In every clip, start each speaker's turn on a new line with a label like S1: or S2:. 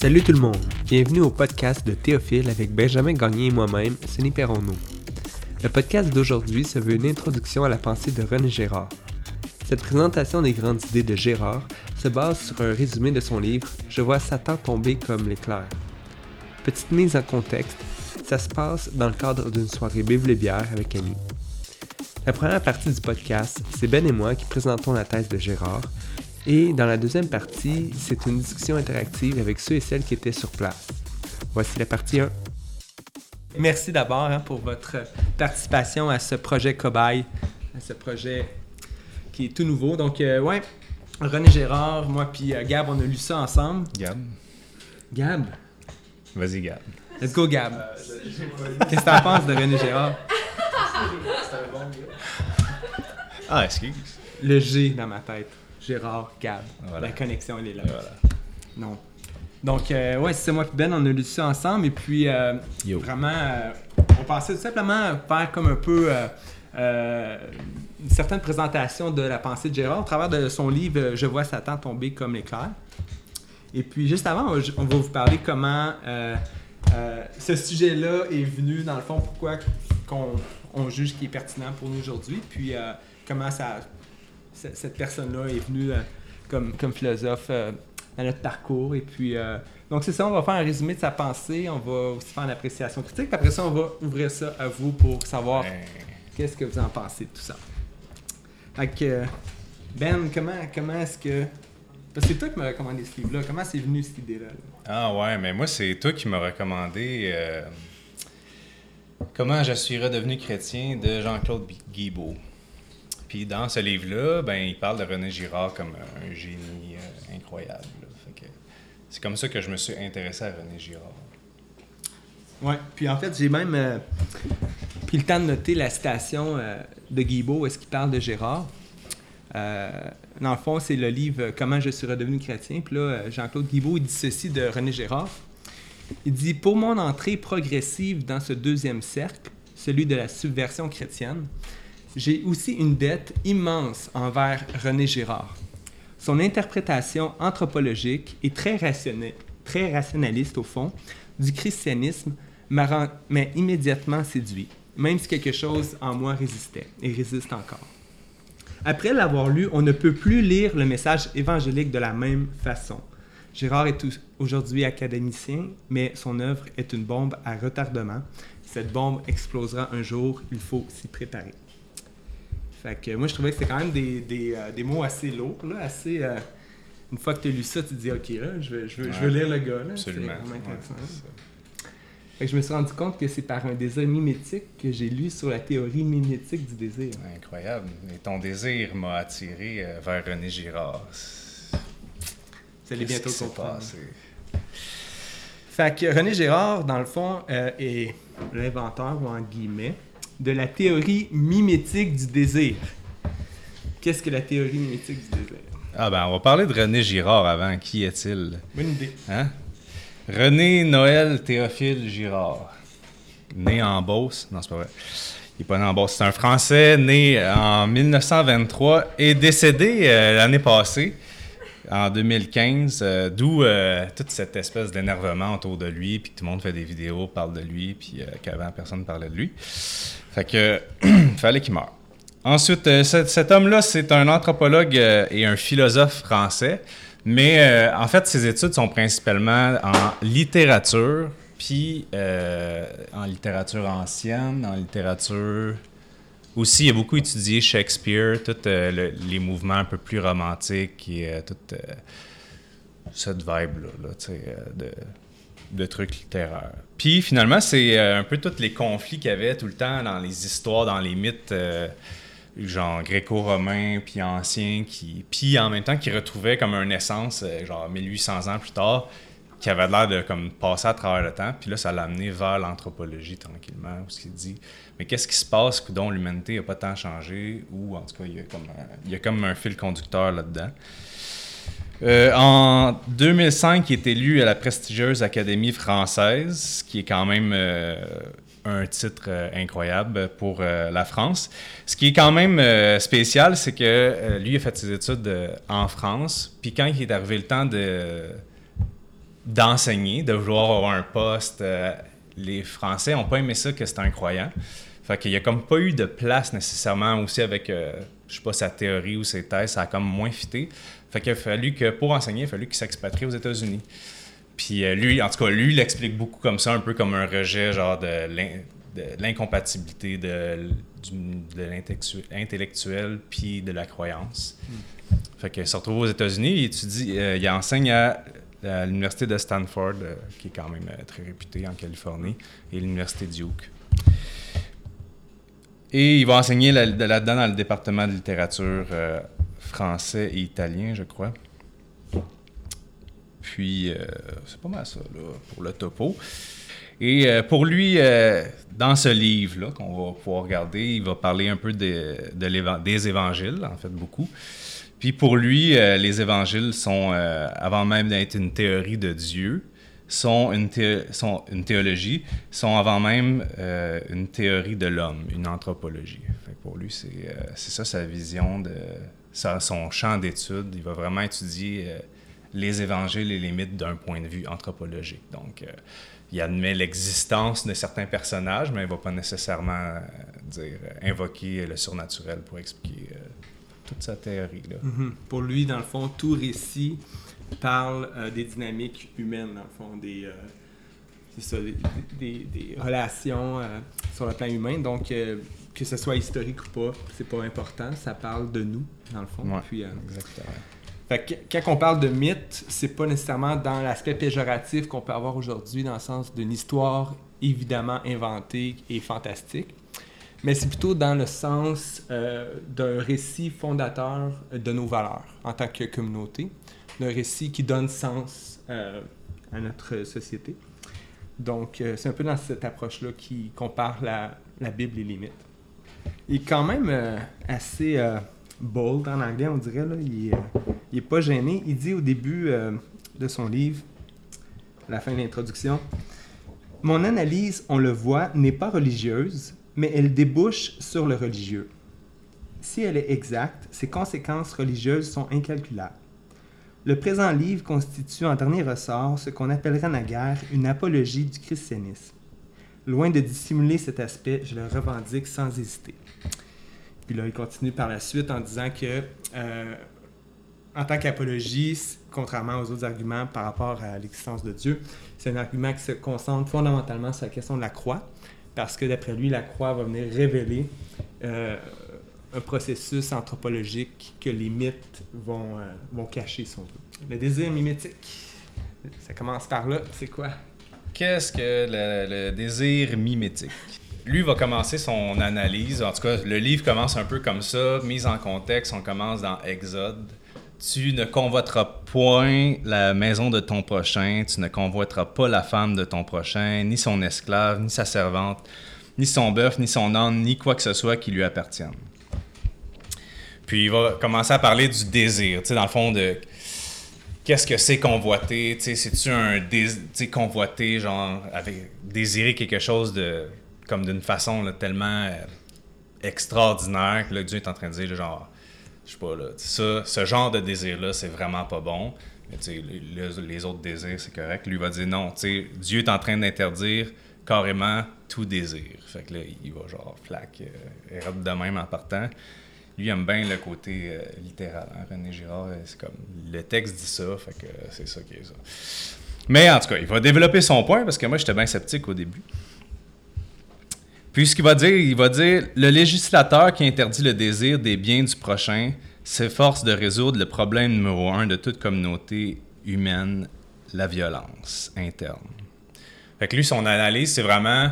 S1: Salut tout le monde, bienvenue au podcast de Théophile avec Benjamin Gagné et moi-même, Sonny Perronneau. Le podcast d'aujourd'hui se veut une introduction à la pensée de René Gérard. Cette présentation des grandes idées de Gérard se base sur un résumé de son livre Je vois Satan tomber comme l'éclair. Petite mise en contexte, ça se passe dans le cadre d'une soirée Bible et avec Annie. La première partie du podcast, c'est Ben et moi qui présentons la thèse de Gérard, et dans la deuxième partie, c'est une discussion interactive avec ceux et celles qui étaient sur place. Voici la partie 1. Merci d'abord hein, pour votre participation à ce projet Cobaye, à ce projet qui est tout nouveau. Donc, euh, ouais, René Gérard, moi puis euh, Gab, on a lu ça ensemble.
S2: Gab.
S1: Gab?
S2: Vas-y, Gab.
S1: Let's go, Gab. Qu'est-ce que t'en penses de René Gérard?
S2: Ah, excuse.
S1: Le G dans ma tête. Gérard, Gab.
S2: Voilà.
S1: La connexion, elle est là.
S2: Voilà.
S1: Non. Donc, euh, ouais, c'est moi et Ben, on a lu ça ensemble. Et puis, euh, vraiment, euh, on pensait tout simplement faire comme un peu une certaine présentation de la pensée de Gérard au travers de son livre Je vois Satan tomber comme l'éclair. Et puis, juste avant, on va- vous parler comment ce sujet-là est venu, dans le fond, pourquoi qu'on on juge qu'il est pertinent pour nous aujourd'hui, puis comment ça, cette personne-là est venue euh, comme, comme philosophe euh, dans notre parcours. Et puis, euh, donc c'est ça, on va faire un résumé de sa pensée, on va aussi faire une appréciation critique, puis après ça, on va ouvrir ça à vous pour savoir
S2: Ben,
S1: qu'est-ce que vous en pensez de tout ça. Euh, Ben, comment, comment est-ce que... Parce que c'est toi qui m'as recommandé ce livre-là, comment c'est venu cette idée-là? là?
S2: Ah ouais, mais moi, c'est toi qui m'as recommandé euh, Comment je suis redevenu chrétien de Jean-Claude Guibault. Puis dans ce livre-là, ben, il parle de René Girard comme un génie euh, incroyable. c'est comme ça que je me suis intéressé à René Girard.
S1: Ouais, puis en fait, j'ai même euh, pris le temps de noter la citation euh, de Guibault, est-ce qu'il parle de Gérard. Dans le fond, c'est le livre Comment je suis redevenu chrétien. Puis là, Jean-Claude Guibault, il dit ceci de René Gérard. Il dit Pour mon entrée progressive dans ce deuxième cercle, celui de la subversion chrétienne, j'ai aussi une dette immense envers René Girard. Son interprétation anthropologique et très, très rationaliste, au fond, du christianisme m'a immédiatement séduit, même si quelque chose en moi résistait et résiste encore. Après l'avoir lu, on ne peut plus lire le message évangélique de la même façon. Gérard est aujourd'hui académicien, mais son œuvre est une bombe à retardement. Cette bombe explosera un jour, il faut s'y préparer. Fait que moi, je trouvais que c'était quand même des, des, euh, des mots assez lourds, là, assez... euh, une fois que tu as lu ça, tu te dis, OK, là, je veux, je veux, je veux
S2: Ouais.
S1: lire le gars. Là.
S2: Absolument. Ouais.
S1: Fait que je me suis rendu compte que c'est par un désir mimétique que j'ai lu sur la théorie mimétique du désir.
S2: Incroyable. Et ton désir m'a attiré euh, vers René Girard.
S1: Vous allez bientôt comprendre. Fait que René Gérard, dans le fond, euh, est l'inventeur, ou en guillemets, de la théorie mimétique du désir. Qu'est-ce que la théorie mimétique du désir?
S2: Ah ben, on va parler de René Girard avant. Qui est-il?
S1: Bonne idée.
S2: Hein? René Noël Théophile Girard. Né en Beauce. Non, c'est pas vrai. Il n'est pas né en Beauce. C'est un Français né en 1923 et décédé euh, l'année passée, en 2015, euh, d'où euh, toute cette espèce d'énervement autour de lui, puis tout le monde fait des vidéos, parle de lui, puis euh, qu'avant, personne ne parlait de lui. Fait que, fallait qu'il meure. Ensuite, cet, cet homme-là, c'est un anthropologue et un philosophe français. Mais en fait, ses études sont principalement en littérature, puis en littérature ancienne, en littérature. Aussi, il a beaucoup étudié Shakespeare, tous les mouvements un peu plus romantiques et euh, toute euh, cette vibe-là, euh, de, trucs littéraires. Puis finalement, c'est euh, un peu tous les conflits qu'il y avait tout le temps dans les histoires, dans les mythes, euh, genre gréco-romains, puis anciens, qui, puis en même temps qui retrouvaient comme une essence, euh, genre 1800 ans plus tard, qui avait l'air de comme passer à travers le temps. Puis là, ça l'a amené vers l'anthropologie tranquillement, où ce qu'il dit, mais qu'est-ce qui se passe dont l'humanité n'a pas tant changé, ou en tout cas, il y a comme un, il y a comme un fil conducteur là-dedans. Euh, en 2005, il est élu à la prestigieuse Académie française, qui est quand même euh, un titre euh, incroyable pour la France. Ce qui est quand même spécial, c'est que lui a fait ses études en France, puis quand il est arrivé le temps de d'enseigner, de vouloir avoir un poste. Euh, les Français n'ont pas aimé ça que c'était un croyant. Fait qu'il n'y a comme pas eu de place nécessairement aussi avec, euh, je sais pas, sa théorie ou ses thèses, ça a comme moins fité. Fait qu'il a fallu que, pour enseigner, il a fallu qu'il s'expatrie aux États-Unis. Puis euh, lui, en tout cas, lui, il l'explique beaucoup comme ça, un peu comme un rejet, genre de l'incompatibilité de, de l'intellectuel puis de la croyance. Hmm. Fait qu'il se retrouve aux États-Unis, il étudie, il enseigne à à l'université de Stanford, euh, qui est quand même euh, très réputée en Californie, et l'université Duke. Et il va enseigner là-dedans dans le département de littérature euh, français et italien, je crois. Puis, c'est pas mal ça, là, pour le topo. Et pour lui, dans ce livre-là qu'on va pouvoir regarder, il va parler un peu de, des évangiles, en fait, beaucoup. Puis pour lui, euh, les évangiles sont, euh, avant même d'être une théorie de Dieu, sont une, sont une théologie, sont avant même euh, une théorie de l'homme, une anthropologie. pour lui, c'est ça sa vision, de son champ d'étude. Il va vraiment étudier les évangiles et les mythes d'un point de vue anthropologique. Donc, il admet l'existence de certains personnages, mais il ne va pas nécessairement dire invoquer le surnaturel pour expliquer toute sa théorie. Là.
S1: Mhm. Pour lui, dans le fond, tout récit parle euh, des dynamiques humaines, dans le fond, des, euh, ça, des, des, relations euh, sur le plan humain. Donc, que ce soit historique ou pas, c'est pas important. Ça parle de nous, dans le fond.
S2: Puis, exactement.
S1: Fait que, quand on parle de mythe, c'est pas nécessairement dans l'aspect péjoratif qu'on peut avoir aujourd'hui, dans le sens d'une histoire évidemment inventée et fantastique mais c'est plutôt dans le sens euh, d'un récit fondateur de nos valeurs en tant que communauté, d'un récit qui donne sens euh, à notre société. Donc, euh, c'est un peu dans cette approche-là qui compare la, Bible et les mythes. Il est quand même assez bold en anglais, on dirait. Il n'est pas gêné. Il dit au début de son livre, à la fin de l'introduction, Mon analyse, on le voit, n'est pas religieuse, mais elle débouche sur le religieux. Si elle est exacte, ses conséquences religieuses sont incalculables. Le présent livre constitue en dernier ressort ce qu'on appellerait naguère une apologie du christianisme. Loin de dissimuler cet aspect, je le revendique sans hésiter. Puis là, il continue par la suite en disant que, euh, en tant qu'apologie, contrairement aux autres arguments par rapport à l'existence de Dieu, c'est un argument qui se concentre fondamentalement sur la question de la croix, parce que d'après lui, la croix va venir révéler euh, un processus anthropologique que les mythes vont, euh, vont cacher, si. Le désir mimétique, ça commence par là, c'est quoi?
S2: Qu'est-ce que le, désir mimétique? Lui va commencer son analyse, en tout cas, le livre commence un peu comme ça, mise en contexte, on commence dans Exode. Tu ne convoiteras point la maison de ton prochain, tu ne convoiteras pas la femme de ton prochain, ni son esclave, ni sa servante, ni son bœuf, ni son âne, ni quoi que ce soit qui lui appartienne. Puis il va commencer à parler du désir, tu sais, dans le fond, de qu'est-ce que c'est convoiter, tu sais, c'est-tu un désir, convoiter, genre, avec, désirer quelque chose de, comme d'une façon tellement euh, extraordinaire que Dieu est en train de dire, genre, je sais pas, là, ça, ce genre de désir-là, c'est vraiment pas bon. Les, autres désirs, c'est correct. Lui va dire non, Dieu est en train d'interdire carrément tout désir. Fait que là, il va genre flac, euh, de même en partant. Lui aime bien le côté euh, littéral. Hein, René Girard, euh, c'est comme le texte dit ça, fait que c'est ça qui est ça. Mais en tout cas, il va développer son point parce que moi j'étais bien sceptique au début. Puis ce qu'il va dire, il va dire le législateur qui interdit le désir des biens du prochain s'efforce de résoudre le problème numéro un de toute communauté humaine, la violence interne. Fait que lui, son analyse, c'est vraiment.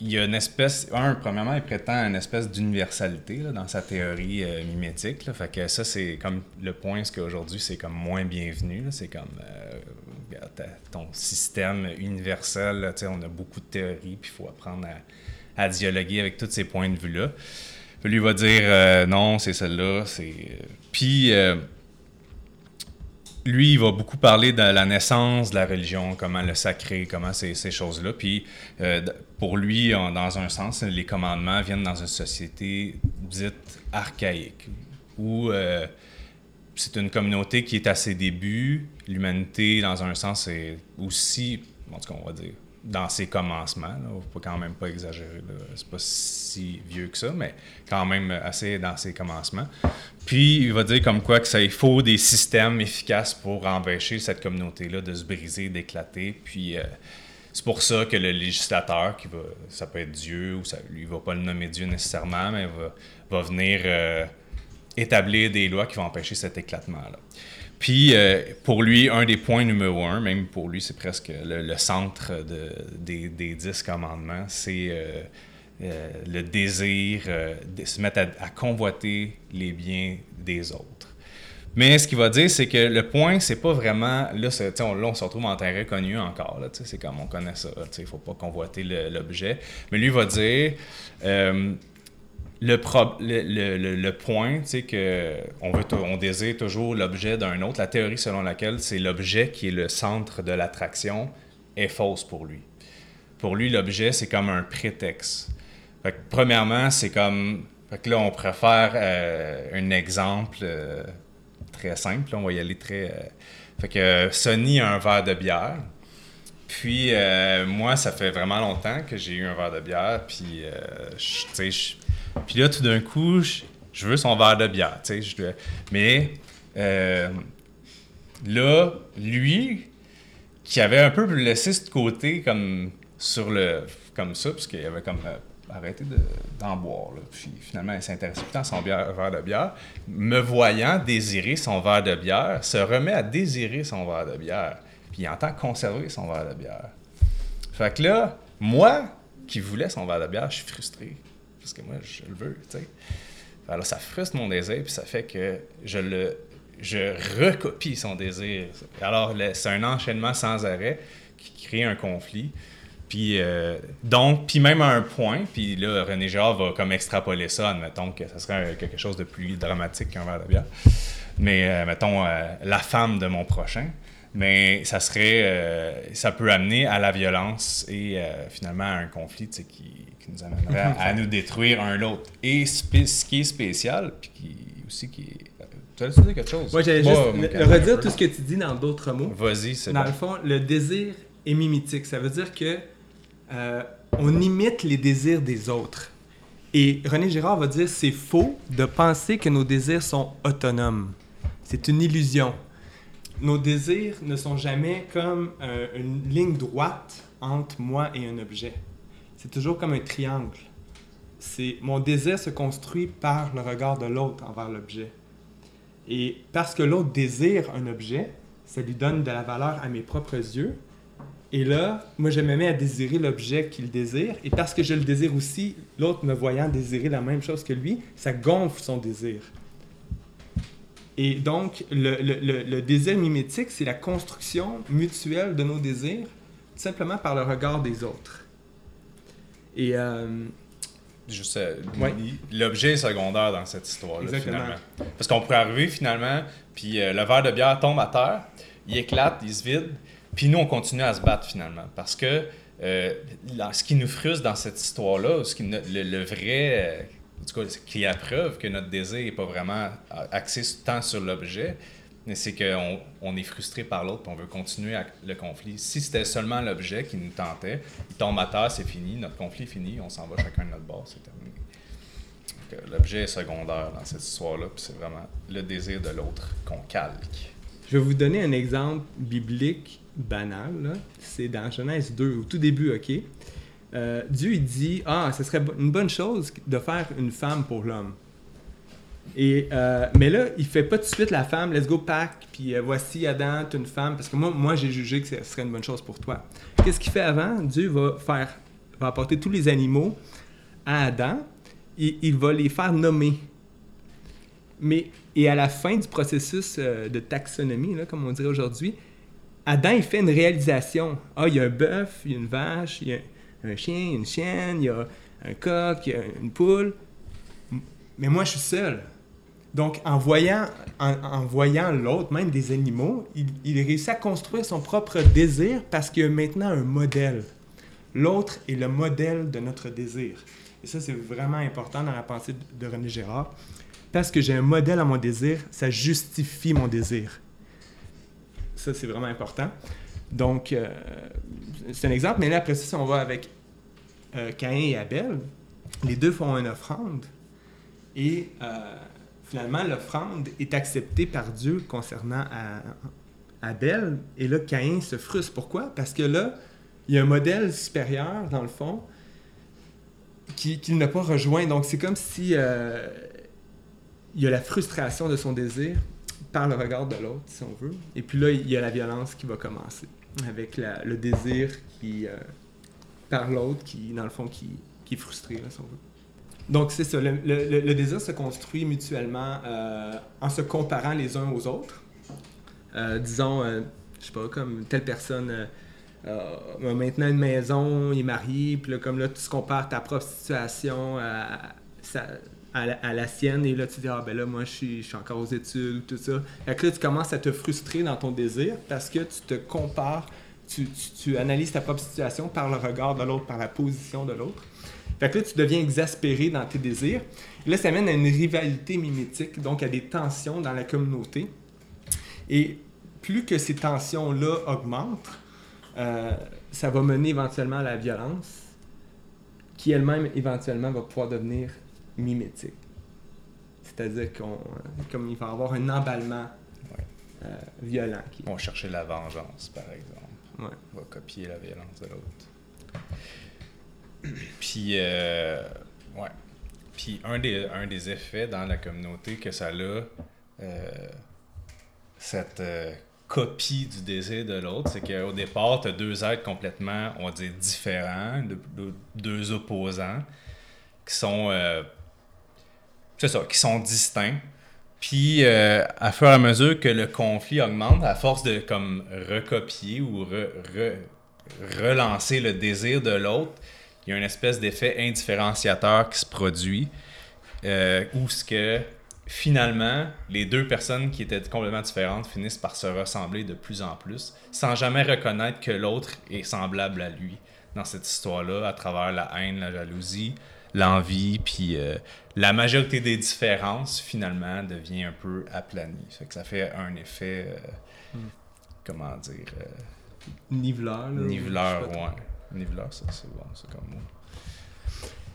S2: Il y a une espèce. Un, premièrement, il prétend une espèce d'universalité dans sa théorie euh, mimétique. Fait que ça, c'est comme le point, ce qu'aujourd'hui, c'est comme moins bienvenu. C'est comme. Euh, ton système universel, on a beaucoup de théories, puis il faut apprendre à à dialoguer avec tous ces points de vue-là. Lui va dire euh, non, c'est celle-là. Euh, puis euh, lui, il va beaucoup parler de la naissance de la religion, comment le sacré, comment ces, ces choses-là. Puis pour lui, dans un sens, les commandements viennent dans une société dite archaïque, où c'est une communauté qui est à ses débuts. L'humanité, dans un sens, est aussi, en tout cas, on va dire, dans ses commencements. Il ne faut quand même pas exagérer. C'est pas si vieux que ça, mais quand même assez dans ses commencements. Puis, il va dire comme quoi que ça, il faut des systèmes efficaces pour empêcher cette communauté-là de se briser, d'éclater. Puis, euh, c'est pour ça que le législateur, qui va, ça peut être Dieu, ou ça, lui, il va pas le nommer Dieu nécessairement, mais va, va venir euh, établir des lois qui vont empêcher cet éclatement-là. Puis, euh, pour lui, un des points numéro un, même pour lui, c'est presque le, centre de, des, des, dix commandements, c'est euh, euh, le désir de se mettre à, convoiter les biens des autres. Mais ce qu'il va dire, c'est que le point, c'est pas vraiment. Là, on, là, on se retrouve en terrain connu encore. C'est comme on connaît ça. Il ne faut pas convoiter l'objet. Mais lui va dire le, le, le, point, c'est que on, veut on désire toujours l'objet d'un autre. La théorie selon laquelle c'est l'objet qui est le centre de l'attraction est fausse pour lui. Pour lui, l'objet, c'est comme un prétexte. premièrement, c'est comme... Fait là, on préfère euh, un exemple euh, très simple. On va y aller très... Euh, fait que Sonny a un verre de bière. Puis, moi, ça fait vraiment longtemps que j'ai eu un verre de bière. Puis, tu sais, puis là, tout d'un coup, je, veux son verre de bière, tu sais. Mais euh, là, lui, qui avait un peu laissé ce côté comme sur le... comme ça, parce qu'il avait comme euh, arrêté d'en boire. Puis finalement, il s'intéressait plus à son verre de bière. Me voyant désirer son verre de bière, se remet à désirer son verre de bière. Puis il entend conserver son verre de bière. Fait que là, moi, qui voulais son verre de bière, je suis frustré parce que moi, je le veux, tu sais. Alors, ça frustre mon désir, puis ça fait que je le je recopie son désir. Alors, c'est un enchaînement sans arrêt qui crée un conflit. Puis, euh, donc, puis même à un point, puis là, René Girard va comme extrapoler ça, admettons que ça serait quelque chose de plus dramatique qu'un verre de bière. Mais, euh, mettons, euh, la femme de mon prochain. Mais ça serait, ça peut amener à la violence et finalement à un conflit qui, qui nous amènerait à, nous détruire un l'autre. Et ce qui est spécial, puis qui aussi qui est. Tu allais dire quelque chose?
S1: Moi, j'allais juste redire tout ce que tu dis dans d'autres mots.
S2: Vas-y, c'est
S1: Dans le fond, le désir est mimétique. Ça veut dire que euh, on imite les désirs des autres. Et René Girard va dire c'est faux de penser que nos désirs sont autonomes. C'est une illusion. Nos désirs ne sont jamais comme euh, une ligne droite entre moi et un objet c'est toujours comme un triangle. C'est mon désir se construit par le regard de l'autre envers l'objet. Et parce que l'autre désire un objet, ça lui donne de la valeur à mes propres yeux. Et là, moi, je me mets à désirer l'objet qu'il désire. Et parce que je le désire aussi, l'autre me voyant désirer la même chose que lui, ça gonfle son désir. Et donc, le, le, désir mimétique, c'est la construction mutuelle de nos désirs, simplement par le regard des autres. Et. Euh,
S2: Juste, euh, l'objet est secondaire dans cette histoire-là, finalement. Parce qu'on pourrait arriver finalement, puis euh, le verre de bière tombe à terre, il éclate, il se vide, puis nous, on continue à se battre finalement. Parce que ce qui nous frustre dans cette histoire-là, ce qui, le, vrai, en tout cas, qui est la preuve que notre désir n'est pas vraiment axé tant sur l'objet, c'est qu'on on est frustré par l'autre, on veut continuer le conflit. Si c'était seulement l'objet qui nous tentait, il tombe à terre, c'est fini, notre conflit est fini, on s'en va chacun de notre bord, c'est terminé. L'objet est secondaire dans cette histoire-là, puis c'est vraiment le désir de l'autre qu'on calque.
S1: Je vais vous donner un exemple biblique banal. C'est dans Genèse 2, au tout début, OK? Euh, Dieu, il dit Ah, ce serait une bonne chose de faire une femme pour l'homme. Et, euh, mais là, il fait pas tout de suite la femme, let's go pack, puis euh, voici Adam, tu une femme, parce que moi, moi j'ai jugé que ce serait une bonne chose pour toi. Qu'est-ce qu'il fait avant? Dieu va faire, va apporter tous les animaux à Adam, et il va les faire nommer. Mais, et à la fin du processus euh, de taxonomie, comme on dirait aujourd'hui, Adam, il fait une réalisation. Ah, il y a un bœuf, il y a une vache, il y a un chien, une chienne, il y a un coq, il y a une poule. Mais moi, je suis seul. Donc, en voyant, en, l'autre, même des animaux, il, il, réussit à construire son propre désir parce qu'il y a maintenant un modèle. L'autre est le modèle de notre désir. Et ça, c'est vraiment important dans la pensée de René Gérard. Parce que j'ai un modèle à mon désir, ça justifie mon désir. Ça, c'est vraiment important. Donc, euh, c'est un exemple. Mais là, après ça, si on va avec euh, Caïn et Abel, les deux font une offrande. Et euh, finalement, l'offrande est acceptée par Dieu concernant Abel. Et là, Caïn se frustre. Pourquoi? Parce que là, il y a un modèle supérieur, dans le fond, qu'il n'a pas rejoint. Donc, c'est comme si euh, il y a la frustration de son désir par le regard de l'autre, si on veut. Et puis là, il y a la violence qui va commencer avec le désir euh, par l'autre, qui, dans le fond, qui, qui est frustré, si on veut. Donc, c'est ça. Le, désir se construit mutuellement euh, en se comparant les uns aux autres. disons, je sais pas, comme telle personne euh, maintenant une maison, il est marié, puis là, comme là, tu compares ta propre situation à, à, la, sienne, et là, tu dis, ah ben là, moi, je suis, encore aux études, tout ça. Fait que là, tu commences à te frustrer dans ton désir parce que tu te compares, tu, tu, analyses ta propre situation par le regard de l'autre, par la position de l'autre. Fait que là, tu deviens exaspéré dans tes désirs. Et là, ça mène à une rivalité mimétique, donc à des tensions dans la communauté. Et plus que ces tensions-là augmentent, euh, ça va mener éventuellement à la violence, qui elle-même éventuellement va pouvoir devenir mimétique. C'est-à-dire qu'on, comme il va y avoir un emballement euh, violent.
S2: Qui... On va chercher la vengeance, par exemple. On va copier la violence de l'autre. Puis, euh, ouais. Puis un des, un des effets dans la communauté que ça a, cette copie du désir de l'autre. C'est qu'au départ, tu as deux êtres complètement, on va dire, différents, deux opposants, qui sont. Euh, c'est ça, qui sont distincts. Puis, euh, à fur et à mesure que le conflit augmente, à force de comme recopier ou relancer le désir de l'autre, il y a une espèce d'effet indifférenciateur qui se produit, euh, où ce que finalement, les deux personnes qui étaient complètement différentes finissent par se ressembler de plus en plus, sans jamais reconnaître que l'autre est semblable à lui dans cette histoire-là, à travers la haine, la jalousie, l'envie, puis euh, la majorité des différences, finalement, devient un peu aplanie. Fait que ça fait un effet, euh, hmm. comment dire... Euh,
S1: niveleur.
S2: niveleur, ouais. Niveleur, ça, c'est bon, c'est comme mot.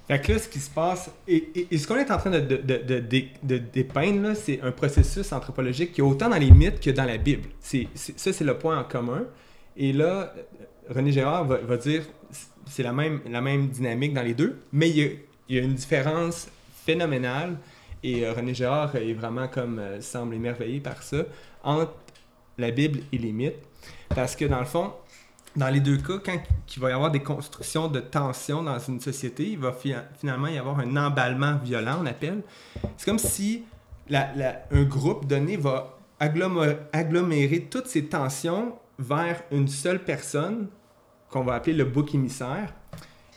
S1: Fait que là, ce qui se passe, et, ce qu'on est en train de, de, de, dépeindre, c'est un processus anthropologique qui est autant dans les mythes que dans la Bible. Ça, c'est le point en commun. Et là, René Gérard va, va dire, c'est la même, dynamique dans les deux, mais il y a, il y a une différence phénoménale, et euh, René Gérard est vraiment comme, euh, semble émerveillé par ça, entre la Bible et les mythes. Parce que dans le fond, dans les deux cas, quand il va y avoir des constructions de tension dans une société, il va finalement y avoir un emballement violent, on appelle. C'est comme si un groupe donné va agglomérer, toutes ces tensions vers une seule personne, qu'on va appeler le bouc émissaire,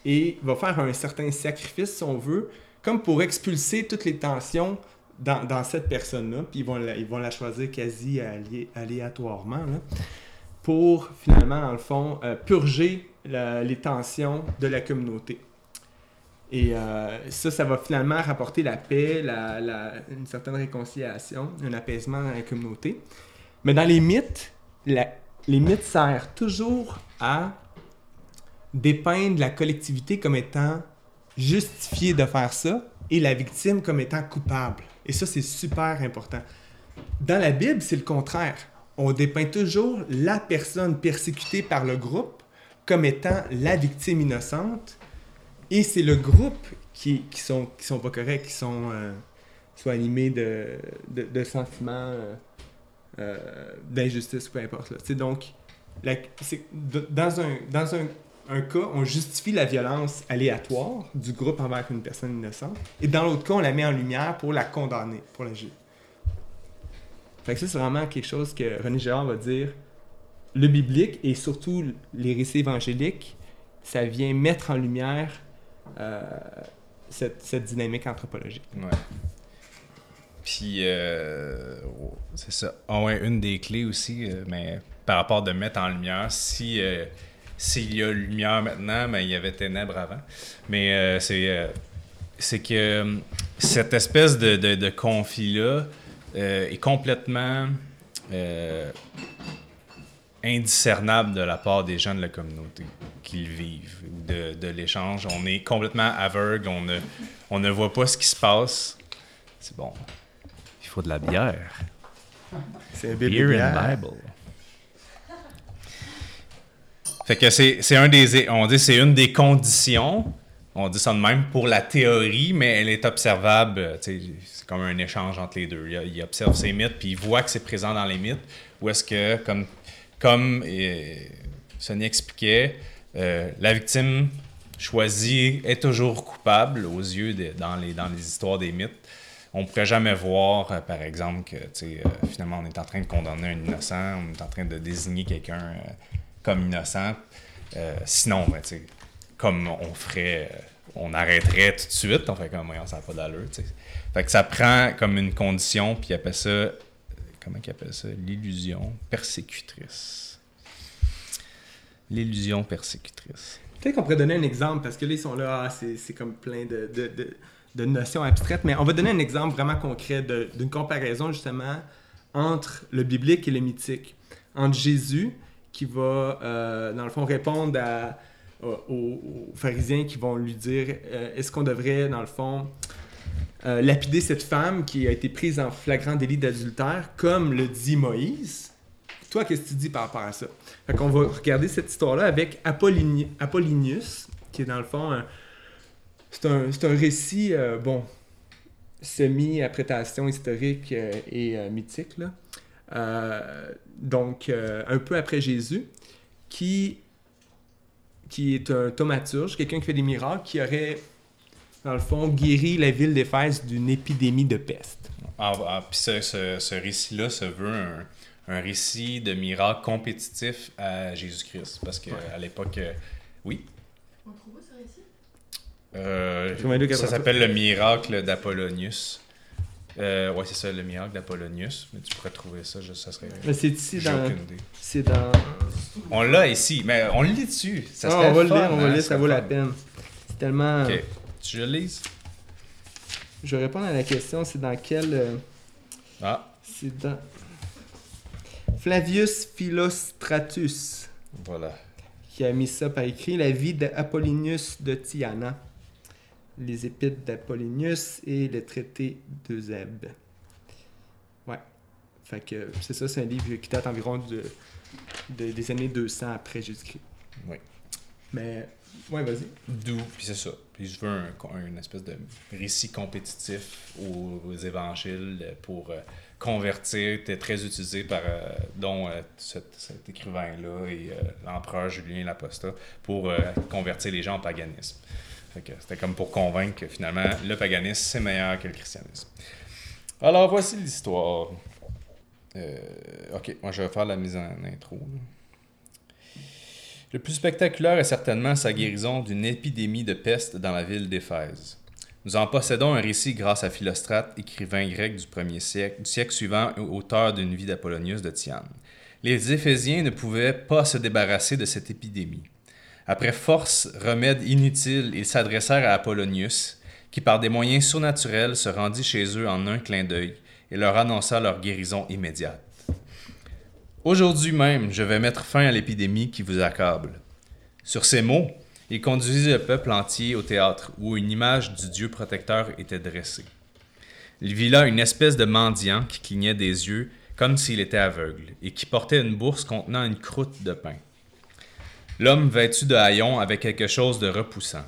S1: et va faire un certain sacrifice, si on veut, comme pour expulser toutes les tensions dans, cette personne-là, puis ils vont, la, choisir quasi aléatoirement. Pour finalement, dans le fond, euh, purger les tensions de la communauté. Et euh, ça, ça va finalement rapporter la paix, une certaine réconciliation, un apaisement dans la communauté. Mais dans les mythes, les mythes servent toujours à dépeindre la collectivité comme étant justifiée de faire ça et la victime comme étant coupable. Et ça, c'est super important. Dans la Bible, c'est le contraire on dépeint toujours la personne persécutée par le groupe comme étant la victime innocente. Et c'est le groupe qui, qui, sont, qui pas corrects, qui sont euh, animés de, de, sentiments euh, euh, d'injustice, peu importe. Là. Donc, dans, un, dans un, un, cas, on justifie la violence aléatoire du groupe envers une personne innocente. Et dans l'autre cas, on la met en lumière pour la condamner, pour la juger. Fait que ça, c'est vraiment quelque chose que René Girard va dire. Le biblique et surtout les récits évangéliques, ça vient mettre en lumière euh, cette, cette, dynamique anthropologique.
S2: Ouais. Puis, euh, c'est ça. Ah ouais, une des clés aussi, euh, mais par rapport de mettre en lumière, si s'il y a lumière maintenant, mais il y avait ténèbres avant. Mais c'est c'est que cette espèce de, conflit-là est complètement euh, indiscernable de la part des gens de la communauté qui le vivent, de, de l'échange. On est complètement aveugle, on ne, on ne voit pas ce qui se passe. C'est bon. Il faut de la bière.
S1: C'est Beer and Bible.
S2: Fait que c'est un des. On dit c'est une des conditions. On dit ça de même pour la théorie, mais elle est observable. C'est comme un échange entre les deux. Il, observe ces mythes, puis il voit que c'est présent dans les mythes. Ou est-ce que, comme, comme euh, Sonny expliquait, euh, la victime choisie est toujours coupable aux yeux dans, les, dans les histoires des mythes. On ne pourrait jamais voir, euh, par exemple, que finalement on est en train de condamner un innocent, on est en train de désigner quelqu'un comme innocent. sinon, ben, comme on ferait, on arrêterait tout de suite, on fait comme, voyons, ça n'a pas d'allure, Fait ça prend comme une condition, puis il appelle ça, comment il appelle ça? L'illusion persécutrice. L'illusion persécutrice.
S1: Peut-être qu'on pourrait donner un exemple, parce que là, ils sont là, ah, c'est comme plein de, notions abstraites, mais on va donner un exemple vraiment concret d'une comparaison, justement, entre le biblique et le mythique. Entre Jésus, qui va, euh, dans le fond, répondre à euh, aux, pharisiens qui vont lui dire euh, est-ce qu'on devrait, dans le fond, euh, lapider cette femme qui a été prise en flagrant délit d'adultère, comme le dit Moïse? Toi, qu'est-ce que tu dis par rapport à ça? Fait va regarder cette histoire-là avec Apollinius, qui est dans le fond un. C'est un, récit, bon, semi-apprétation historique et mythique, là. donc, un peu après Jésus, qui qui est un thaumaturge, quelqu'un qui fait des miracles, qui aurait, dans le fond, guéri la ville d'Éphèse d'une épidémie de peste.
S2: Ah, ah puis ce, ce, récit-là se veut un, un, récit de miracle compétitif à Jésus-Christ. Parce qu'à à l'époque, euh, oui? On trouve où ce récit? Euh, ça s'appelle le miracle d'Apollonius. Euh, ouais, c'est ça, le miracle d'Apollonius. Mais tu pourrais trouver ça, ça serait.
S1: Mais c'est ici dans. C'est dans.
S2: On l'a ici, mais on le lit dessus.
S1: Ça ah, on va le lire, on va le lire, ça vaut la peine. C'est tellement.
S2: Ok. Tu le lis
S1: Je vais répondre à la question c'est dans quel. Euh,
S2: ah.
S1: C'est dans. Flavius Philostratus.
S2: Voilà.
S1: Qui a mis ça par écrit, la vie d'Apollonius de Tyana les épîtres d'Apollinius et le traité d'Eusèbe. Ouais. Fait que c'est ça, c'est un livre qui date environ de, des années 200 après Jésus-Christ.
S2: Oui.
S1: Mais, ouais, vas-y.
S2: D'où, puis c'est ça. Puis je veux un, une espèce de récit compétitif aux, évangiles pour euh, convertir. C'était très utilisé par, euh, dont euh, cet, écrivain-là et l'empereur Julien l'Apostat pour convertir les gens au paganisme. C'était comme pour convaincre que finalement, le paganisme, c'est meilleur que le christianisme. Alors, voici l'histoire. Euh, ok, moi je vais faire la mise en intro. Le plus spectaculaire est certainement sa guérison d'une épidémie de peste dans la ville d'Éphèse. Nous en possédons un récit grâce à Philostrate, écrivain grec du premier siècle, du siècle suivant, auteur d'une vie d'Apollonius de Tyane. Les Éphésiens ne pouvaient pas se débarrasser de cette épidémie. Après force remède inutile, ils s'adressèrent à Apollonius, qui par des moyens surnaturels se rendit chez eux en un clin d'œil et leur annonça leur guérison immédiate. Aujourd'hui même, je vais mettre fin à l'épidémie qui vous accable. Sur ces mots, il conduisit le peuple entier au théâtre où une image du Dieu protecteur était dressée. Il vit là une espèce de mendiant qui clignait des yeux comme s'il était aveugle et qui portait une bourse contenant une croûte de pain l'homme vêtu de haillons avait quelque chose de repoussant.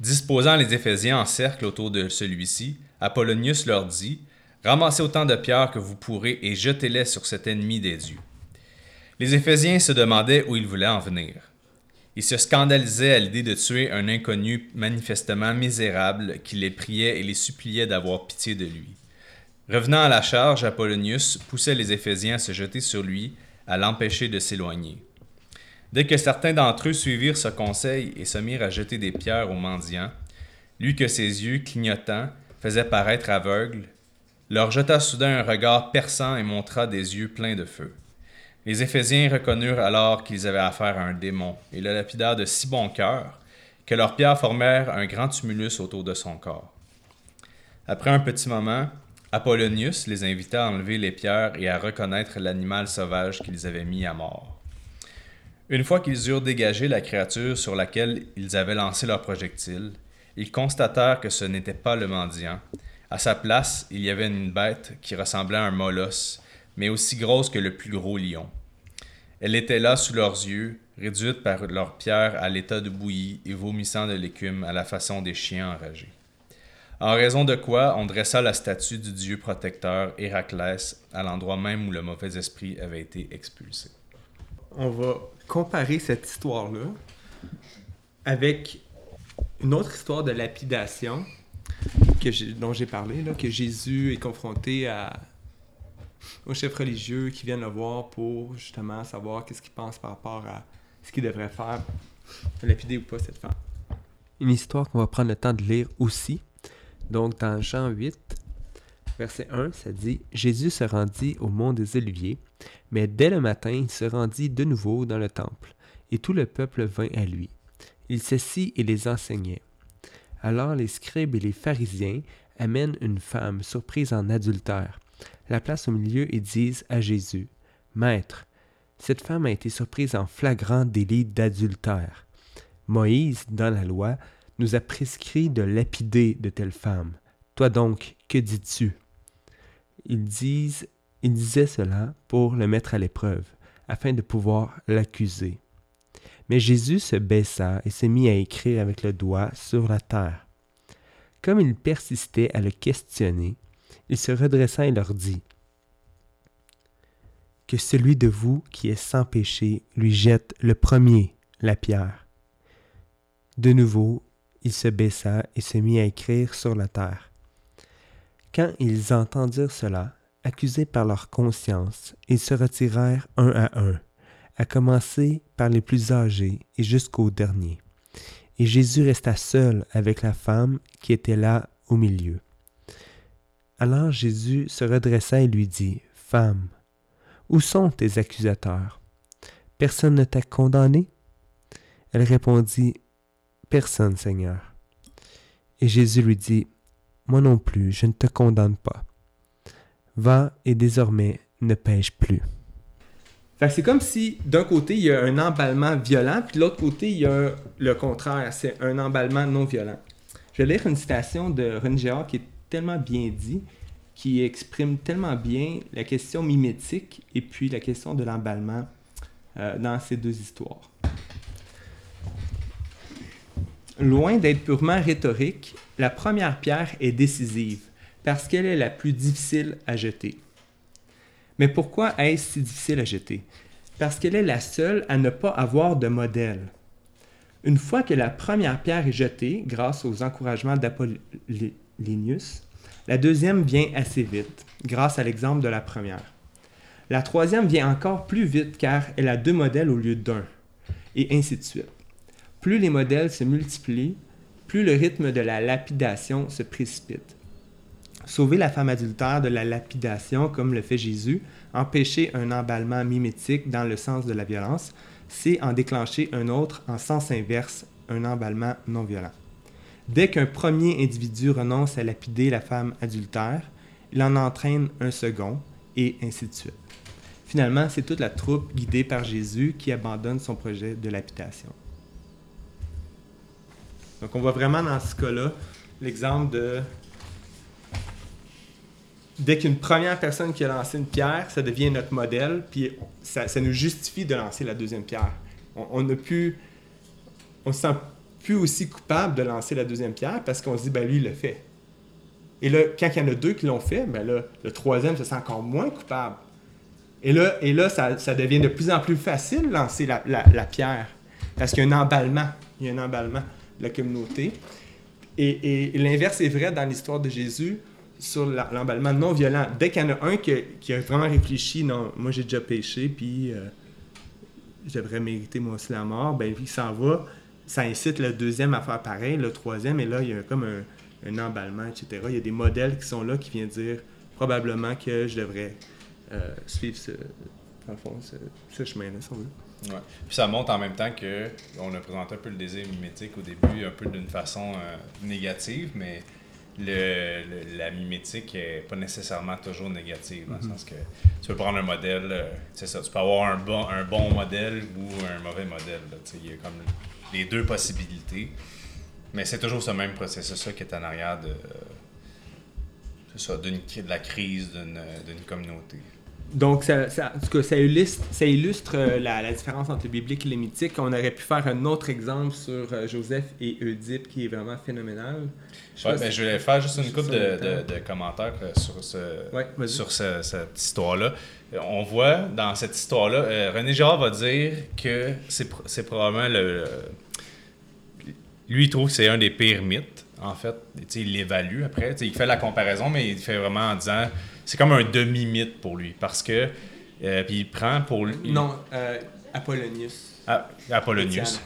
S2: Disposant les Éphésiens en cercle autour de celui-ci, Apollonius leur dit Ramassez autant de pierres que vous pourrez et jetez-les sur cet ennemi des dieux. Les Éphésiens se demandaient où il voulait en venir. Ils se scandalisaient à l'idée de tuer un inconnu manifestement misérable qui les priait et les suppliait d'avoir pitié de lui. Revenant à la charge, Apollonius poussait les Éphésiens à se jeter sur lui, à l'empêcher de s'éloigner. Dès que certains d'entre eux suivirent ce conseil et se mirent à jeter des pierres aux mendiants, lui que ses yeux, clignotants, faisaient paraître aveugles, leur jeta soudain un regard perçant et montra des yeux pleins de feu. Les Éphésiens reconnurent alors qu'ils avaient affaire à un démon et le lapidèrent de si bon cœur que leurs pierres formèrent un grand tumulus autour de son corps. Après un petit moment, Apollonius les invita à enlever les pierres et à reconnaître l'animal sauvage qu'ils avaient mis à mort. Une fois qu'ils eurent dégagé la créature sur laquelle ils avaient lancé leurs projectiles, ils constatèrent que ce n'était pas le mendiant. À sa place, il y avait une bête qui ressemblait à un molosse, mais aussi grosse que le plus gros lion. Elle était là sous leurs yeux, réduite par leurs pierres à l'état de bouillie et vomissant de l'écume à la façon des chiens enragés. En raison de quoi on dressa la statue du dieu protecteur Héraclès à l'endroit même où le mauvais esprit avait été expulsé.
S1: On va comparer cette histoire-là avec une autre histoire de lapidation que dont j'ai parlé, là, que Jésus est confronté à, aux chefs religieux qui viennent le voir pour justement savoir qu'est-ce qu'ils pensent par rapport à ce qu'il devrait faire, lapider ou pas cette femme? Une histoire qu'on va prendre le temps de lire aussi. Donc, dans Jean 8, verset 1, ça dit Jésus se rendit au mont des Oliviers, mais dès le matin, il se rendit de nouveau dans le temple, et tout le peuple vint à lui. Il s'assit et les enseignait. Alors les scribes et les pharisiens amènent une femme surprise en adultère, la place au milieu et disent à Jésus Maître, cette femme a été surprise en flagrant délit d'adultère. Moïse, dans la loi, nous a prescrit de lapider de telles femmes. Toi donc, que dis-tu Ils disent, ils disaient cela pour le mettre à l'épreuve, afin de pouvoir l'accuser. Mais Jésus se baissa et se mit à écrire avec le doigt sur la terre. Comme il persistait à le questionner, il se redressa et leur dit que celui de vous qui est sans péché lui jette le premier la pierre. De nouveau, il se baissa et se mit à écrire sur la terre. Quand ils entendirent cela, accusés par leur conscience, ils se retirèrent un à un, à commencer par les plus âgés et jusqu'au dernier. Et Jésus resta seul avec la femme qui était là au milieu. Alors Jésus se redressa et lui dit, Femme, où sont tes accusateurs? Personne ne t'a condamné Elle répondit, Personne, Seigneur. Et Jésus lui dit, Moi non plus, je ne te condamne pas. Va et désormais ne pêche plus. c'est comme si d'un côté il y a un emballement violent, puis de l'autre côté il y a le contraire, c'est un emballement non violent. Je vais lire une citation de René qui est tellement bien dit qui exprime tellement bien la question mimétique et puis la question de l'emballement euh, dans ces deux histoires. Loin d'être purement rhétorique, la première pierre est décisive parce qu'elle est la plus difficile à jeter. Mais pourquoi est-ce si difficile à jeter? Parce qu'elle est la seule à ne pas avoir de modèle. Une fois que la première pierre est jetée, grâce aux encouragements d'Apollinius, la deuxième vient assez vite, grâce à l'exemple de la première. La troisième vient encore plus vite car elle a deux modèles au lieu d'un, et ainsi de suite. Plus les modèles se multiplient, plus le rythme de la lapidation se précipite. Sauver la femme adultère de la lapidation, comme le fait Jésus, empêcher un emballement mimétique dans le sens de la violence, c'est en déclencher un autre en sens inverse, un emballement non violent. Dès qu'un premier individu renonce à lapider la femme adultère, il en entraîne un second, et ainsi de suite. Finalement, c'est toute la troupe guidée par Jésus qui abandonne son projet de lapidation. Donc on voit vraiment dans ce cas-là l'exemple de dès qu'une première personne qui a lancé une pierre, ça devient notre modèle, puis ça, nous justifie de lancer la deuxième pierre. On, plus, on se sent plus aussi coupable de lancer la deuxième pierre parce qu'on se dit, ben lui, il le fait. Et là, quand il y en a deux qui l'ont fait, ben là, le troisième se sent encore moins coupable. Et là, ça, devient de plus en plus facile de lancer la, pierre parce qu'il y a un emballement. Il y a un emballement de la communauté. Et, l'inverse est vrai dans l'histoire de Jésus sur l'emballement non violent. Dès qu'il y en a un qui a, vraiment réfléchi, non, moi j'ai déjà péché, puis euh, j'aimerais mériter moi aussi la mort, ben il s'en va ça incite le deuxième à faire pareil, le troisième, et là, il y a comme un, emballement, etc. Il y a des modèles qui sont là qui viennent dire probablement que je devrais euh, suivre ce, chemin-là, si on veut.
S2: Puis ça montre en même temps que on a présenté un peu le désir mimétique au début, un peu d'une façon euh, négative, mais le, la mimétique est pas nécessairement toujours négative, dans le mhm. sens que tu peux prendre un modèle, euh, c'est ça, tu peux avoir un bon, un bon modèle ou un mauvais modèle. Il y a comme les deux possibilités. Mais c'est toujours ce même processus qui est en arrière de, ça, de la crise d'une communauté.
S1: Donc, ça, ça, cas, ça illustre, ça illustre euh, la, différence entre le biblique et le mythique. On aurait pu faire un autre exemple sur euh, Joseph et Oedipe qui est vraiment phénoménal.
S2: Je, ben, je vais faire juste une couple de, de, commentaires euh, sur, ce, sur cette histoire-là. On voit dans cette histoire-là, René Girard va dire que c'est probablement le. Lui, il trouve que c'est un des pires mythes, en fait. il l'évalue après. il fait la comparaison, mais il fait vraiment en disant c'est comme un demi-mythe pour lui parce que. Euh, puis il prend pour lui.
S1: Non, euh, Apollonius.
S2: Ah, Apollonius.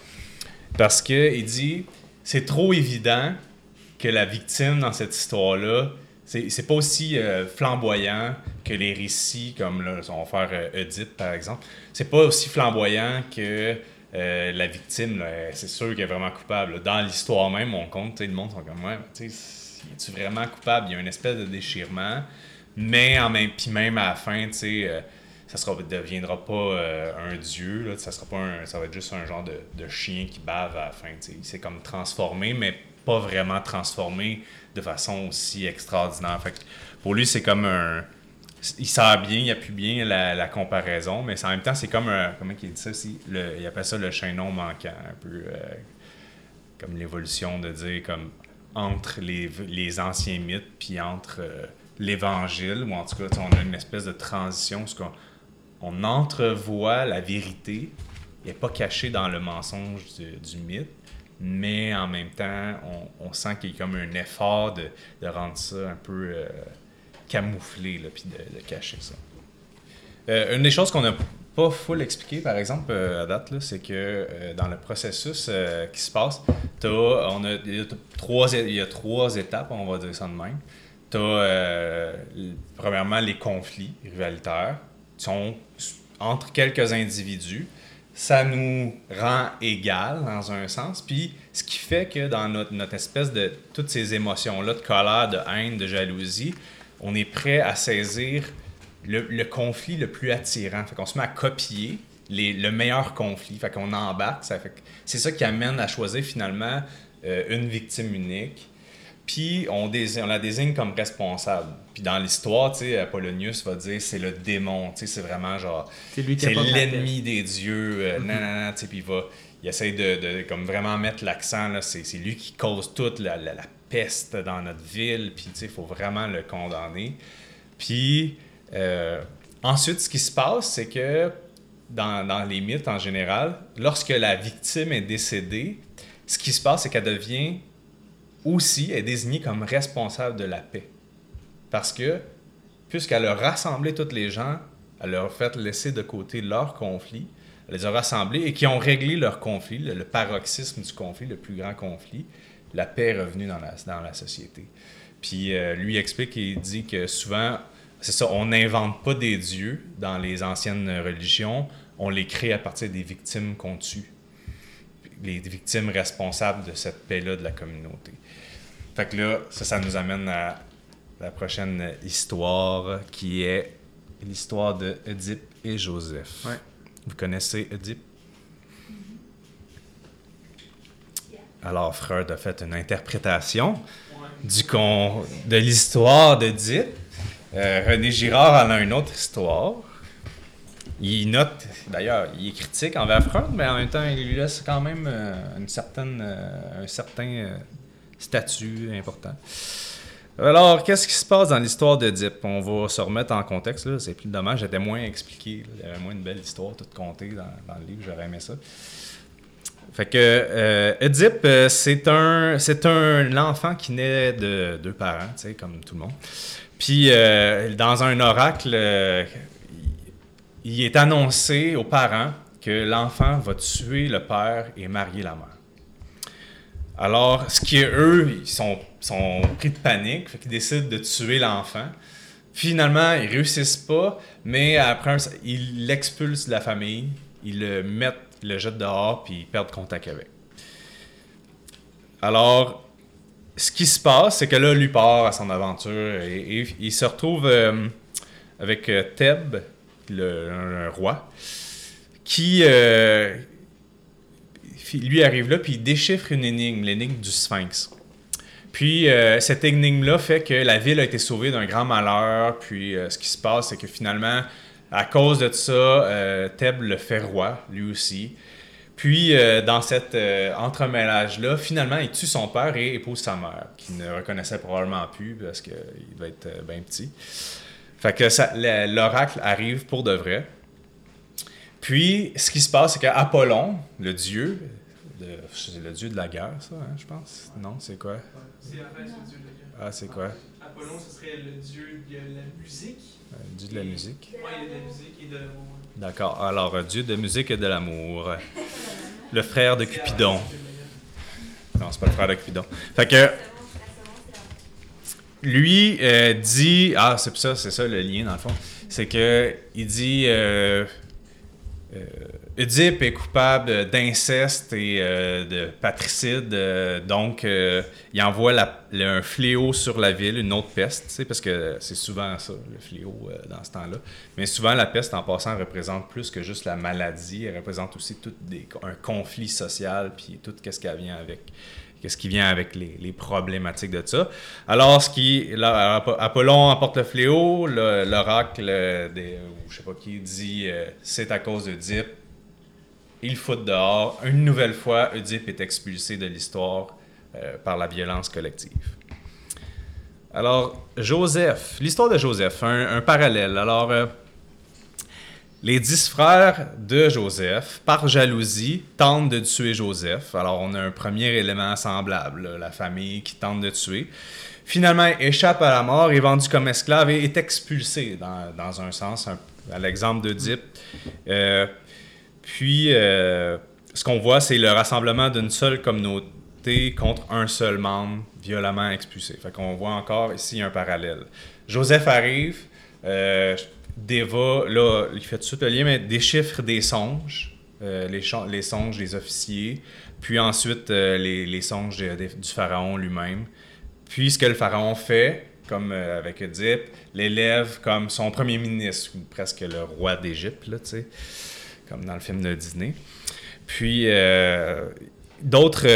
S2: Parce que il dit c'est trop évident que la victime dans cette histoire-là, c'est pas aussi euh, flamboyant que les récits comme là, on va faire Oedipe par exemple. C'est pas aussi flamboyant que la victime, c'est sûr qu'elle est vraiment coupable. Dans l'histoire même, on compte, le monde sont comme, ouais, tu es-tu vraiment coupable? Il y a une espèce de déchirement. Mais en même, puis même à la fin, tu sais, euh, ça ne deviendra pas euh, un dieu, là, ça sera pas un, ça va être juste un genre de, de chien qui bave à la fin. Tu sais. Il s'est comme transformé, mais pas vraiment transformé de façon aussi extraordinaire. Fait pour lui, c'est comme un. Il sert bien, il appuie bien la, la comparaison, mais en même temps, c'est comme un. Comment il dit ça aussi? Le, Il appelle ça le chaînon manquant, un peu euh, comme l'évolution de dire comme entre les, les anciens mythes, puis entre l'évangile, ou en tout cas, on a une espèce de transition, parce qu'on on entrevoit la vérité, elle n'est pas cachée dans le mensonge du, mythe, mais en même temps, on, sent qu'il y a comme un effort de, rendre ça un peu euh, camouflé, puis de, cacher ça. Euh, une des choses qu'on n'a pas full expliqué, par exemple, euh, à date, c'est que dans le processus qui se passe, on il, y trois, il y a trois étapes, on va dire ça de même. Tu euh, premièrement, les conflits rivalitaires sont entre quelques individus. Ça nous rend égal dans un sens. Puis, ce qui fait que dans notre, notre espèce de toutes ces émotions-là, de colère, de haine, de jalousie, on est prêt à saisir le, conflit le plus attirant. Fait qu'on se met à copier les, le meilleur conflit. Fait qu'on embarque. C'est ça qui amène à choisir finalement euh, une victime unique puis on, on, la désigne comme responsable. Puis dans l'histoire, tu sais, Apollonius va dire c'est le démon, tu sais, c'est vraiment genre. C'est l'ennemi des dieux, euh, mm tu sais, puis il va. Il essaie de, comme vraiment mettre l'accent, là, c'est, lui qui cause toute la, peste dans notre ville, puis tu sais, il faut vraiment le condamner. Puis euh, ensuite, ce qui se passe, c'est que dans, dans les mythes en général, lorsque la victime est décédée, ce qui se passe, c'est qu'elle devient aussi est désignée comme responsable de la paix. Parce que, puisqu'elle a rassemblé toutes les gens, elle leur a fait laisser de côté leurs conflits, elle les a rassemblés et qui ont réglé leur conflit, le, paroxysme du conflit, le plus grand conflit, la paix est revenue dans la, dans la société. Puis euh, lui explique et dit que souvent, c'est ça, on n'invente pas des dieux dans les anciennes religions, on les crée à partir des victimes qu'on tue, les victimes responsables de cette paix-là de la communauté. Fait que là, ça, ça nous amène à la prochaine histoire qui est l'histoire de Oedipe et Joseph. Vous connaissez Oedipe? Alors, Freud a fait une interprétation du con, de l'histoire d'Oedipe. Euh, René Girard en a une autre histoire. Il note, d'ailleurs, il est critique envers Freud, mais en même temps, il lui laisse quand même euh, une certaine, euh, un certain statut important. Alors, qu'est-ce qui se passe dans l'histoire d'Oedipe? On va se remettre en contexte. C'est plus dommage, j'étais moins expliqué. Il y avait moins une belle histoire toute contée dans, le livre, j'aurais aimé ça. Fait que euh, euh c'est un, c'est un enfant qui naît de deux parents, tu sais, comme tout le monde. Puis, euh, dans un oracle, il est annoncé aux parents que l'enfant va tuer le père et marier la mère. Alors, ce qui est eux, ils sont, pris de panique, fait qu'ils décident de tuer l'enfant. Finalement, ils réussissent pas, mais après, ils l'expulsent de la famille. ils le mettent, le jettent dehors, puis ils perdent contact avec. Alors, ce qui se passe, c'est que là, lui part à son aventure et, il se retrouve euh, avec euh, Theb, le, roi, qui euh, lui arrive là, puis il déchiffre une énigme, l'énigme du Sphinx. Puis cette énigme-là fait que la ville a été sauvée d'un grand malheur. Puis ce qui se passe, c'est que finalement, à cause de ça, Theb le fait roi, lui aussi. Puis, euh, dans cet euh, entremêlage-là, finalement, il tue son père et épouse sa mère, qui ne reconnaissait probablement plus parce qu'il devait être euh, bien petit. Fait que l'oracle arrive pour de vrai. Puis, ce qui se passe, c'est qu'Apollon, le dieu, c'est le dieu de la guerre, ça, hein, je pense. Non, c'est quoi?
S1: C'est le dieu de la guerre.
S2: Ah, c'est quoi?
S1: Apollon, ce serait le dieu de la musique.
S2: Le dieu de la musique.
S1: Oui, il de la musique et de l'amour.
S2: D'accord. Alors, dieu de musique et de l'amour le frère de Cupidon. Non, c'est pas le frère de Cupidon. Fait que lui euh, dit ah c'est ça c'est ça le lien dans le fond c'est que il dit euh, euh, Oedipe est coupable d'inceste et euh, de patricide, euh, donc il envoie un fléau sur la ville, une autre peste, parce que c'est souvent ça, le fléau dans ce temps-là. Mais souvent, la peste, en passant, représente plus que juste la maladie, elle représente aussi tout un conflit social, puis tout ce vient avec qu'est-ce qui vient avec les, problématiques de ça. Alors, ce qui, Apollon emporte le fléau, l'oracle, ou je sais pas qui, dit euh, c'est à cause d'Oedipe. Il fout dehors. Une nouvelle fois, Oedipe est expulsé de l'histoire euh, par la violence collective. Alors, Joseph, l'histoire de Joseph, un, parallèle. Alors, euh, les dix frères de Joseph, par jalousie, tentent de tuer Joseph. Alors, on a un premier élément semblable, la famille qui tente de tuer. Finalement, échappe à la mort, est vendu comme esclave et est expulsé, dans, un sens, à l'exemple d'Oedipe. Euh, puis, euh, ce qu'on voit, c'est le rassemblement d'une seule communauté contre un seul membre violemment expulsé. Fait qu'on voit encore ici un parallèle. Joseph arrive, euh, là, il fait tout le lien, mais déchiffre des songes, euh, les, songes des officiers, puis ensuite euh, les, songes du pharaon lui-même. Puis ce que le pharaon fait, comme avec Oedipe, l'élève comme son premier ministre, ou presque le roi d'Égypte, là, tu sais, comme dans le film de Disney. Puis d'autres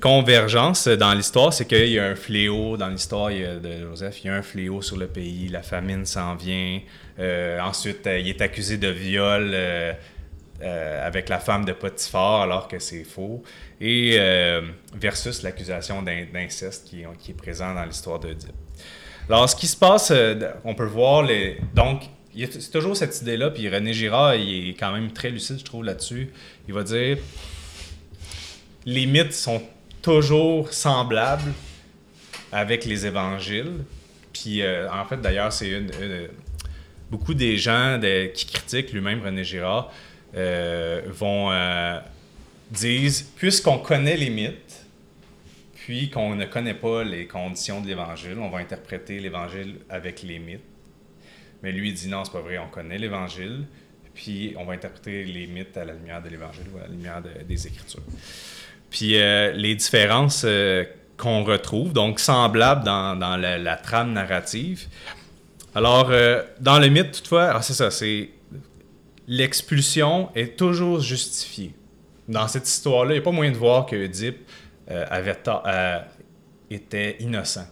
S2: convergences dans l'histoire, c'est qu'il y a un fléau dans l'histoire de Joseph, il y a un fléau sur le pays, la famine s'en vient, euh, ensuite, euh, il est accusé de viol euh, avec la femme de Potiphar, alors que c'est faux. Et versus l'accusation d'inceste qui, est présent dans l'histoire d'Oedipe. Alors, ce qui se passe, on peut voir les. Donc, c'est toujours cette idée-là, puis René Girard, il est quand même très lucide, je trouve, là-dessus. Il va dire les mythes sont toujours semblables avec les évangiles. Puis, en fait, d'ailleurs, c'est beaucoup des gens qui critiquent lui-même René Girard euh, vont euh, disent puisqu'on connaît les mythes, puis qu'on ne connaît pas les conditions de l'Évangile, on va interpréter l'Évangile avec les mythes. Mais lui dit non, c'est pas vrai, on connaît l'Évangile, puis on va interpréter les mythes à la lumière de l'Évangile ou à la lumière des Écritures. Puis euh, les différences qu'on retrouve, donc semblables dans, la, la, trame narrative, alors, euh, dans le mythe, toutefois, ah, c'est ça, c'est l'expulsion est toujours justifiée. Dans cette histoire-là, il n'y a pas moyen de voir que Oedipe euh, avait euh, était innocent.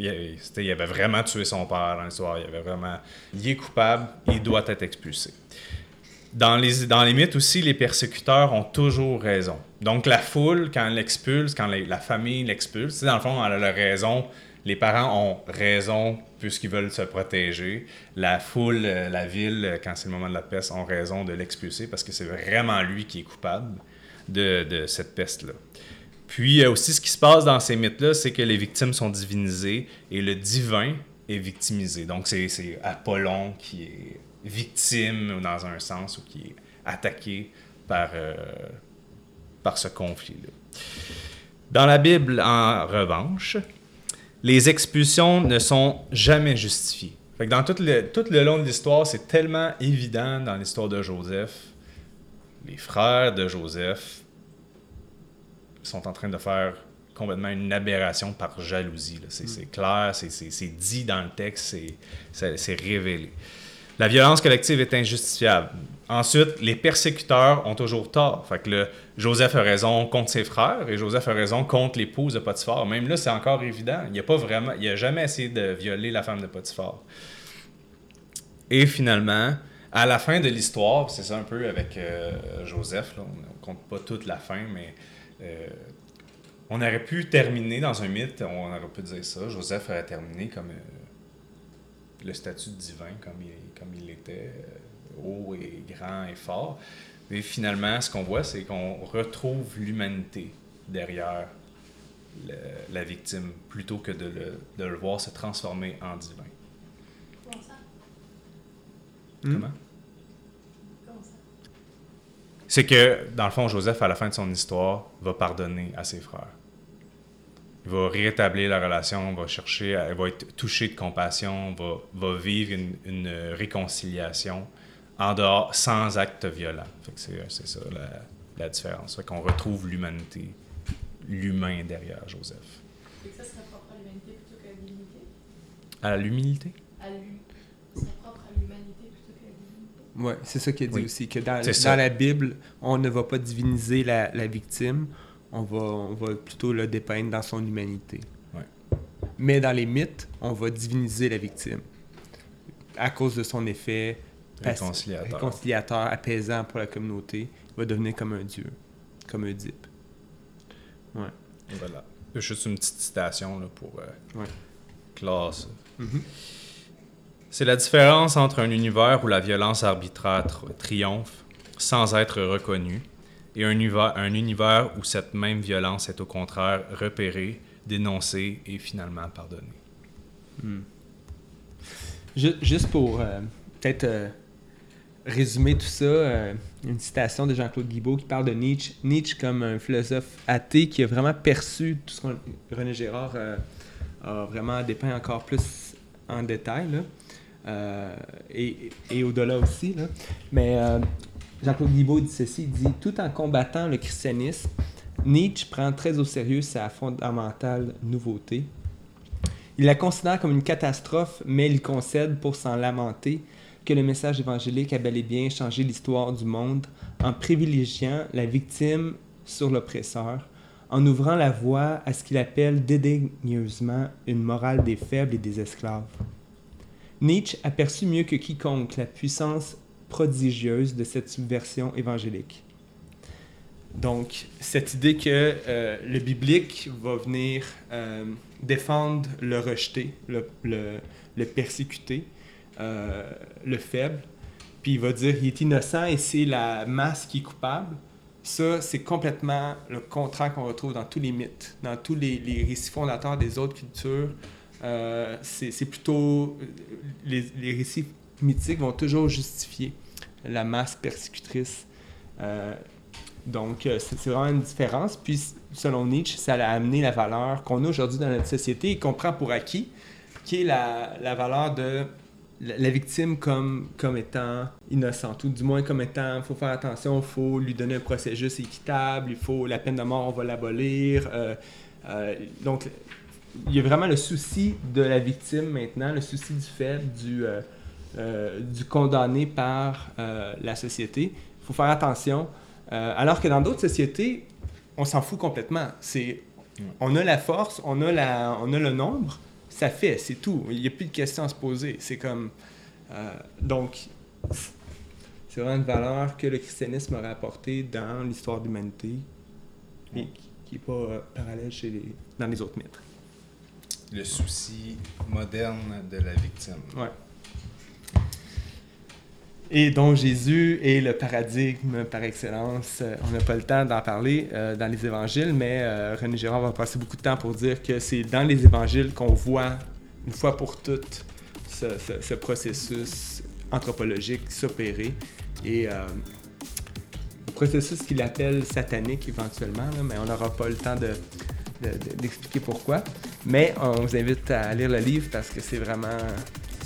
S2: Il, avait vraiment tué son père dans l'histoire. Il avait vraiment. Il est coupable, il doit être expulsé. Dans les, dans les mythes aussi, les persécuteurs ont toujours raison. Donc la foule, quand elle l'expulse, quand la, famille l'expulse, dans le fond, elle a la raison les parents ont raison puisqu'ils veulent se protéger. La foule, euh, la ville, euh, quand c'est le moment de la peste, ont raison de l'expulser parce que c'est vraiment lui qui est coupable de, cette peste-là. Puis euh, aussi, ce qui se passe dans ces mythes-là, c'est que les victimes sont divinisées et le divin est victimisé. Donc, c'est Apollon qui est victime dans un sens ou qui est attaqué par, par ce conflit-là. Dans la Bible, en revanche, les expulsions ne sont jamais justifiées. dans tout le, tout le long de l'histoire, c'est tellement évident dans l'histoire de Joseph les frères de Joseph sont en train de faire complètement une aberration par jalousie. là. C'est clair, c'est- dit dans le texte, c'est- révélé. La violence collective est injustifiable. Ensuite, les persécuteurs ont toujours tort. Fait que Joseph a raison contre ses frères et Joseph a raison contre l'épouse de Potiphar. Même là, c'est encore évident. Il n'a pas vraiment, il a jamais essayé de violer la femme de Potiphar. Et finalement, à la fin de l'histoire, c'est ça un peu avec euh, Joseph, là, on ne compte pas toute la fin, mais euh, on aurait pu terminer dans un mythe, on aurait pu dire ça. Joseph aurait terminé comme euh, le statut divin, comme il, comme il était, euh, haut et grand et fort. Et finalement, ce qu'on voit, c'est qu'on retrouve l'humanité derrière le- la victime, plutôt que de le, de le voir se transformer en divin.
S3: Comment ça?
S1: Hmm?
S2: Comment? C'est que, dans le fond, Joseph, à la fin de son histoire, va pardonner à ses frères. Il va rétablir la relation, va chercher, à- va être touché de compassion, va, va vivre une, une réconciliation en dehors, sans acte violent. C'est, ça la, la différence. Fait qu'on retrouve l'humanité, l'humain derrière Joseph.
S3: Que ça serait propre à l'humanité plutôt qu'à?
S2: À l'humilité?
S3: À lui. Ça serait propre à l'humanité plutôt qu'à la divinité?
S1: Oui, c'est ça qu'il dit
S2: Oui.
S1: aussi, que dans, la Bible, on ne va pas diviniser la, la victime, on va, on va plutôt le dépeindre dans son humanité.
S2: Ouais.
S1: Mais dans les mythes, on va diviniser la victime à cause de son effet
S2: Réconciliateur.
S1: réconciliateur, apaisant pour la communauté. Il va devenir comme un dieu, comme un Oedipe. Ouais.
S2: Voilà. Juste une petite citation là, pour euh,
S1: Ouais.
S2: ça.
S1: Mhm.
S2: C'est la différence entre un univers où la violence arbitraire tr- triomphe sans être reconnue et un univers, un univers où cette même violence est au contraire repérée, dénoncée et finalement pardonnée.
S1: Hmm. Ju- Juste pour euh, peut-être euh, résumer tout ça, euh, une citation de Jean-Claude Guibault qui parle de Nietzsche. Nietzsche comme un philosophe athée qui a vraiment perçu tout ce que René Gérard a vraiment dépeint encore plus en détail, là. Euh, et, au-delà aussi. Là. Mais euh, Jean-Claude Guibault dit ceci, il dit « Tout en combattant le christianisme, Nietzsche prend très au sérieux sa fondamentale nouveauté. Il la considère comme une catastrophe, mais il concède pour s'en lamenter que le message évangélique a bel et bien changé l'histoire du monde en privilégiant la victime sur l'oppresseur, en ouvrant la voie à ce qu'il appelle dédaigneusement une morale des faibles et des esclaves. Nietzsche aperçut mieux que quiconque la puissance prodigieuse de cette subversion évangélique. Donc, cette idée que euh, le biblique va venir euh, défendre le rejeté, le, le, le persécuté, euh, le faible, puis il va dire il est innocent et c'est la masse qui est coupable. Ça, c'est complètement le contraire qu'on retrouve dans tous les mythes, dans tous les, les récits fondateurs des autres cultures. Euh, c'est plutôt. Les, les récits mythiques vont toujours justifier la masse persécutrice. Euh, donc, euh, c'est vraiment une différence. Puis, selon Nietzsche, ça a amené la valeur qu'on a aujourd'hui dans notre société et qu'on prend pour acquis, qui est la, valeur de la, victime comme, comme étant innocente, ou du moins comme étant, il faut faire attention, il faut lui donner un procès juste et équitable, il faut la peine de mort, on va l'abolir. Euh, euh, donc, il y a vraiment le souci de la victime maintenant, le souci du faible, du, euh, euh, du condamné par euh, la société. Il faut faire attention. Alors que dans d'autres sociétés, on s'en fout complètement. C'est, on a la force, on a, la, on a le nombre, ça fait, c'est tout. Il n'y a plus de questions à se poser. C'est comme. donc, c'est vraiment une valeur que le christianisme aurait apportée dans l'histoire de l'humanité et qui n'est pas parallèle chez les, dans les autres mythes.
S2: Le souci moderne de la victime.
S1: Ouais. Et donc Jésus est le paradigme par excellence. Euh, On n'a pas le temps d'en parler euh, dans les évangiles, mais euh, René Girard va passer beaucoup de temps pour dire que c'est dans les évangiles qu'on voit une fois pour toutes ce, ce- ce processus anthropologique s'opérer. Et le processus qu'il appelle satanique éventuellement, mais on n'aura pas le temps de- de- de- d'expliquer pourquoi. Mais on vous invite à lire le livre parce que c'est vraiment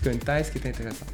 S1: une thèse qui est intéressante.